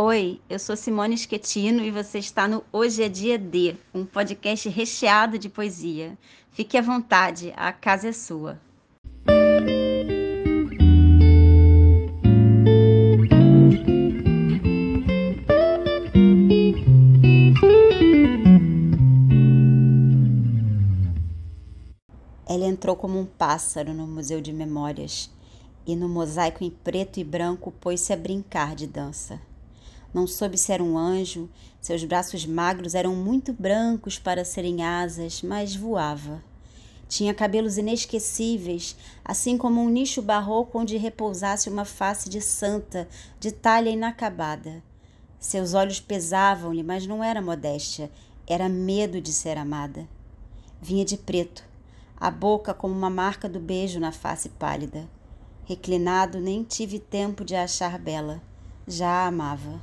Oi, eu sou Simone Schettino e você está no Hoje é Dia D, um podcast recheado de poesia. Fique à vontade, a casa é sua. Ela entrou como um pássaro no Museu de Memórias e no mosaico em preto e branco pôs-se a brincar de dança. Não soube se era um anjo, seus braços magros eram muito brancos para serem asas, mas voava. Tinha cabelos inesquecíveis, assim como um nicho barroco onde repousasse uma face de santa, de talha inacabada. Seus olhos pesavam-lhe, mas não era modéstia, era medo de ser amada. Vinha de preto, a boca como uma marca do beijo na face pálida. Reclinado, nem tive tempo de a achar bela. Já a amava.